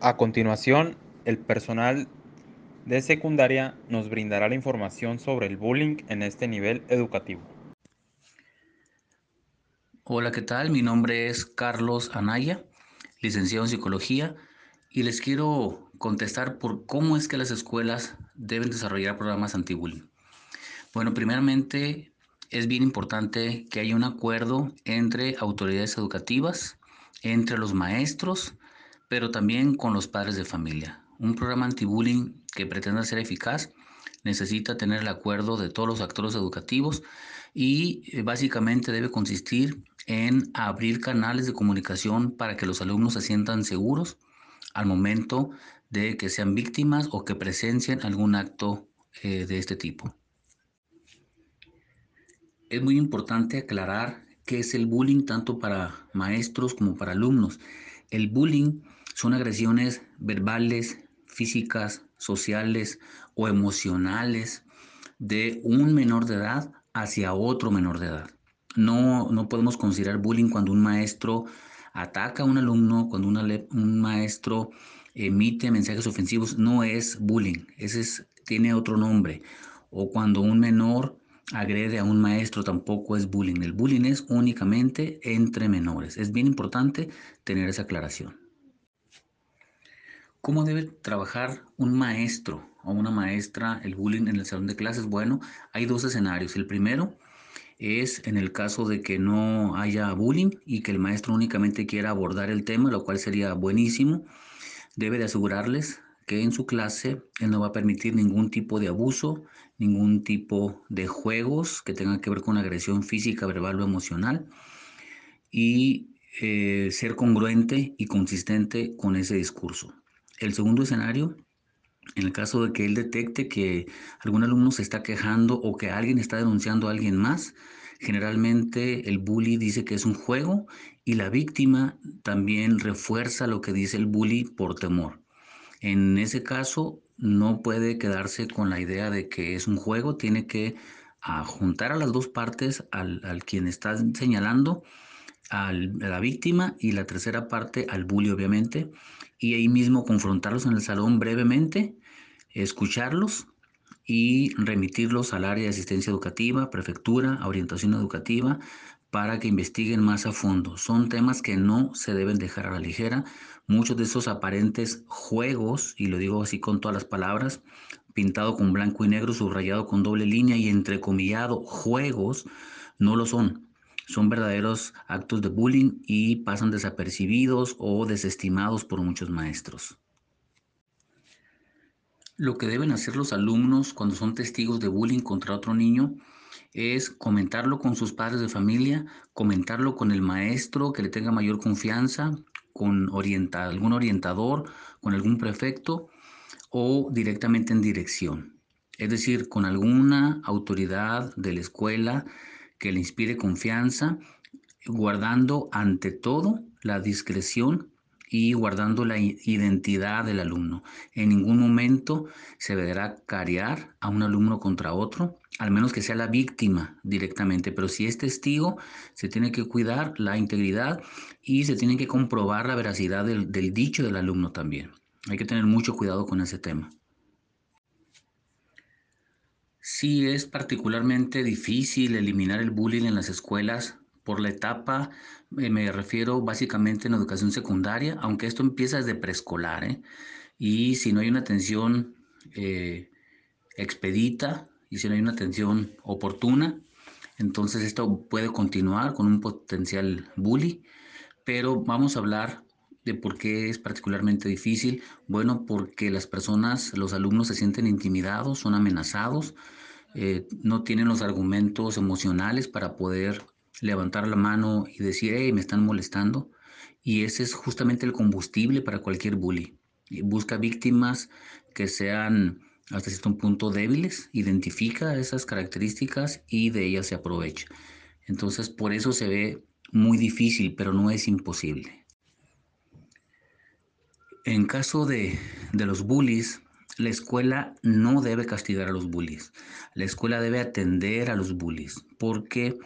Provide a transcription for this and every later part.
A continuación, el personal de secundaria nos brindará la información sobre el bullying en este nivel educativo. Hola, ¿qué tal? Mi nombre es Carlos Anaya, licenciado en psicología, y les quiero contestar por cómo es que las escuelas deben desarrollar programas anti-bullying. Bueno, primeramente es bien importante que haya un acuerdo entre autoridades educativas, entre los maestros, pero también con los padres de familia. Un programa anti-bullying que pretenda ser eficaz necesita tener el acuerdo de todos los actores educativos y eh, básicamente debe consistir en abrir canales de comunicación para que los alumnos se sientan seguros al momento de que sean víctimas o que presencien algún acto eh, de este tipo. Es muy importante aclarar qué es el bullying tanto para maestros como para alumnos. El bullying son agresiones verbales, físicas, sociales o emocionales de un menor de edad hacia otro menor de edad. No, no podemos considerar bullying cuando un maestro ataca a un alumno, cuando un maestro emite mensajes ofensivos, no es bullying, ese es, tiene otro nombre. O cuando un menor agrede a un maestro tampoco es bullying. El bullying es únicamente entre menores. Es bien importante tener esa aclaración. ¿Cómo debe trabajar un maestro o una maestra el bullying en el salón de clases? Bueno, hay dos escenarios. El primero es en el caso de que no haya bullying y que el maestro únicamente quiera abordar el tema, lo cual sería buenísimo. Debe de asegurarles que en su clase él no va a permitir ningún tipo de abuso, ningún tipo de juegos que tengan que ver con agresión física, verbal o emocional y eh, ser congruente y consistente con ese discurso. El segundo escenario, en el caso de que él detecte que algún alumno se está quejando o que alguien está denunciando a alguien más, generalmente el bully dice que es un juego y la víctima también refuerza lo que dice el bully por temor. En ese caso, no puede quedarse con la idea de que es un juego, tiene que juntar a las dos partes, al, al quien está señalando, a la víctima y la tercera parte al bully, obviamente, y ahí mismo confrontarlos en el salón brevemente, escucharlos y remitirlos al área de asistencia educativa, prefectura, orientación educativa, para que investiguen más a fondo. Son temas que no se deben dejar a la ligera. Muchos de esos aparentes juegos, y lo digo así con todas las palabras, pintado con blanco y negro, subrayado con doble línea y entrecomillado, juegos, no lo son son verdaderos actos de bullying y pasan desapercibidos o desestimados por muchos maestros. Lo que deben hacer los alumnos cuando son testigos de bullying contra otro niño es comentarlo con sus padres de familia, comentarlo con el maestro que le tenga mayor confianza, con algún orientador, con algún prefecto o directamente en dirección. Es decir, con alguna autoridad de la escuela que le inspire confianza, guardando ante todo la discreción y guardando la identidad del alumno. En ningún momento se deberá cariar a un alumno contra otro, al menos que sea la víctima directamente, pero si es testigo, se tiene que cuidar la integridad y se tiene que comprobar la veracidad del, del dicho del alumno también. Hay que tener mucho cuidado con ese tema. Sí, es particularmente difícil eliminar el bullying en las escuelas por la etapa, eh, me refiero básicamente en educación secundaria, aunque esto empieza desde preescolar, ¿eh? y si no hay una atención eh, expedita y si no hay una atención oportuna, entonces esto puede continuar con un potencial bully, pero vamos a hablar de por qué es particularmente difícil. Bueno, porque las personas, los alumnos se sienten intimidados, son amenazados, eh, no tienen los argumentos emocionales para poder levantar la mano y decir, hey, me están molestando. Y ese es justamente el combustible para cualquier bully. Busca víctimas que sean hasta cierto punto débiles, identifica esas características y de ellas se aprovecha. Entonces, por eso se ve muy difícil, pero no es imposible. En caso de, de los bullies, la escuela no debe castigar a los bullies. La escuela debe atender a los bullies porque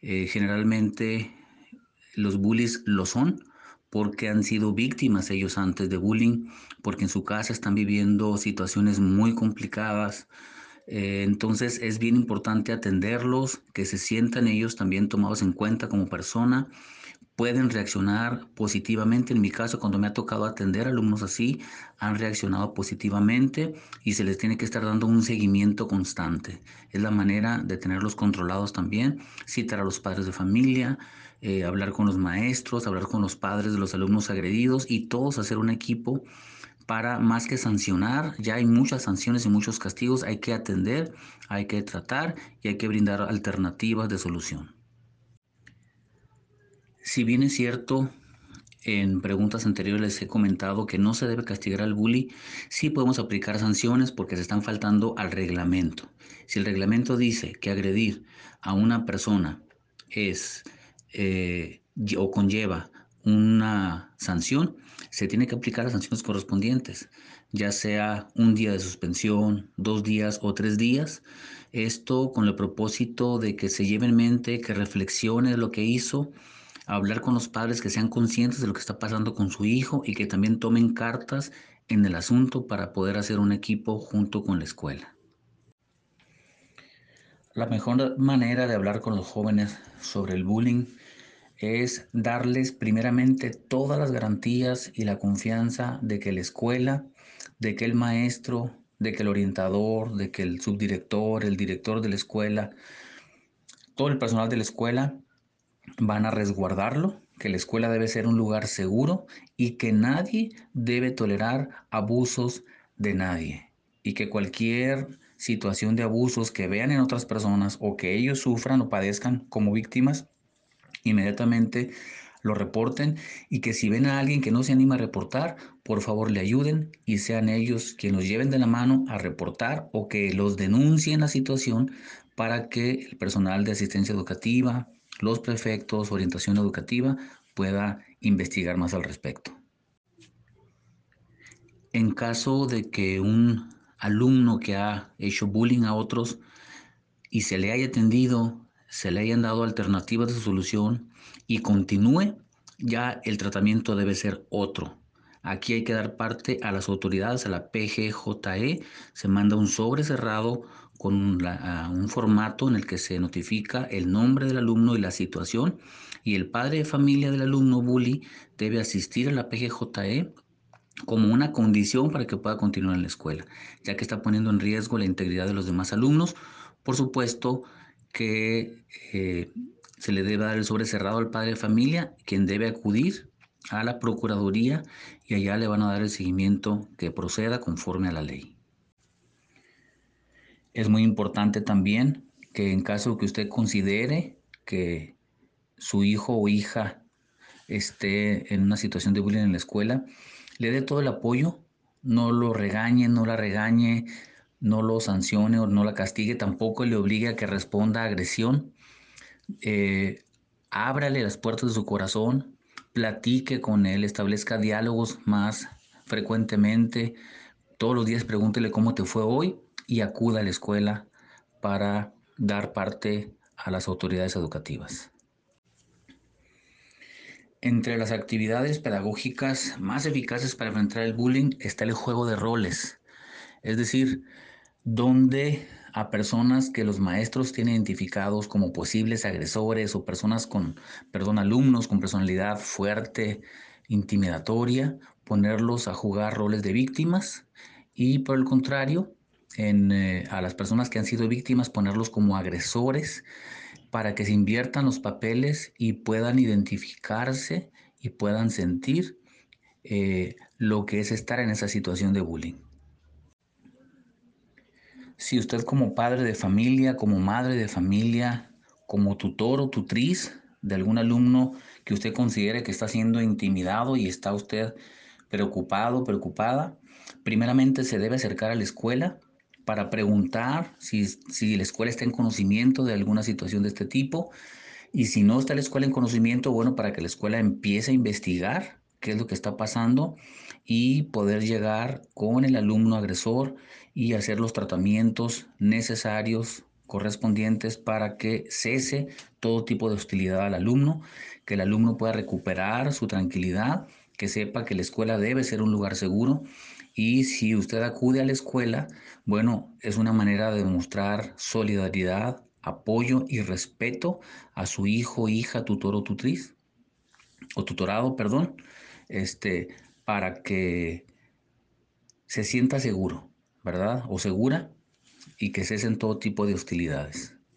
eh, generalmente los bullies lo son porque han sido víctimas ellos antes de bullying, porque en su casa están viviendo situaciones muy complicadas. Eh, entonces es bien importante atenderlos, que se sientan ellos también tomados en cuenta como persona pueden reaccionar positivamente. En mi caso, cuando me ha tocado atender alumnos así, han reaccionado positivamente y se les tiene que estar dando un seguimiento constante. Es la manera de tenerlos controlados también, citar a los padres de familia, eh, hablar con los maestros, hablar con los padres de los alumnos agredidos y todos hacer un equipo para más que sancionar, ya hay muchas sanciones y muchos castigos, hay que atender, hay que tratar y hay que brindar alternativas de solución. Si bien es cierto, en preguntas anteriores les he comentado que no se debe castigar al bully, sí podemos aplicar sanciones porque se están faltando al reglamento. Si el reglamento dice que agredir a una persona es eh, o conlleva una sanción, se tiene que aplicar las sanciones correspondientes, ya sea un día de suspensión, dos días o tres días. Esto con el propósito de que se lleve en mente, que reflexione lo que hizo hablar con los padres que sean conscientes de lo que está pasando con su hijo y que también tomen cartas en el asunto para poder hacer un equipo junto con la escuela. La mejor manera de hablar con los jóvenes sobre el bullying es darles primeramente todas las garantías y la confianza de que la escuela, de que el maestro, de que el orientador, de que el subdirector, el director de la escuela, todo el personal de la escuela van a resguardarlo, que la escuela debe ser un lugar seguro y que nadie debe tolerar abusos de nadie. Y que cualquier situación de abusos que vean en otras personas o que ellos sufran o padezcan como víctimas, inmediatamente lo reporten. Y que si ven a alguien que no se anima a reportar, por favor le ayuden y sean ellos quienes los lleven de la mano a reportar o que los denuncien la situación para que el personal de asistencia educativa, los prefectos, orientación educativa, pueda investigar más al respecto. En caso de que un alumno que ha hecho bullying a otros y se le haya atendido, se le hayan dado alternativas de solución y continúe, ya el tratamiento debe ser otro. Aquí hay que dar parte a las autoridades, a la PGJE, se manda un sobre cerrado con un formato en el que se notifica el nombre del alumno y la situación y el padre de familia del alumno bully debe asistir a la PGJE como una condición para que pueda continuar en la escuela, ya que está poniendo en riesgo la integridad de los demás alumnos. Por supuesto que eh, se le debe dar el sobre cerrado al padre de familia, quien debe acudir a la Procuraduría y allá le van a dar el seguimiento que proceda conforme a la ley. Es muy importante también que en caso que usted considere que su hijo o hija esté en una situación de bullying en la escuela, le dé todo el apoyo, no lo regañe, no la regañe, no lo sancione o no la castigue, tampoco le obligue a que responda a agresión. Eh, ábrale las puertas de su corazón, platique con él, establezca diálogos más frecuentemente. Todos los días pregúntele cómo te fue hoy y acuda a la escuela para dar parte a las autoridades educativas. Entre las actividades pedagógicas más eficaces para enfrentar el bullying está el juego de roles, es decir, donde a personas que los maestros tienen identificados como posibles agresores o personas con, perdón, alumnos con personalidad fuerte, intimidatoria, ponerlos a jugar roles de víctimas y por el contrario, eh, a las personas que han sido víctimas, ponerlos como agresores para que se inviertan los papeles y puedan identificarse y puedan sentir eh, lo que es estar en esa situación de bullying. Si usted como padre de familia, como madre de familia, como tutor o tutriz de algún alumno que usted considere que está siendo intimidado y está usted preocupado, preocupada, primeramente se debe acercar a la escuela para preguntar si, si la escuela está en conocimiento de alguna situación de este tipo. Y si no está la escuela en conocimiento, bueno, para que la escuela empiece a investigar qué es lo que está pasando y poder llegar con el alumno agresor y hacer los tratamientos necesarios correspondientes para que cese todo tipo de hostilidad al alumno, que el alumno pueda recuperar su tranquilidad, que sepa que la escuela debe ser un lugar seguro y si usted acude a la escuela, bueno, es una manera de mostrar solidaridad, apoyo y respeto a su hijo, hija, tutor o tutriz, o tutorado, perdón, este, para que se sienta seguro, ¿verdad? O segura y que cesen todo tipo de hostilidades.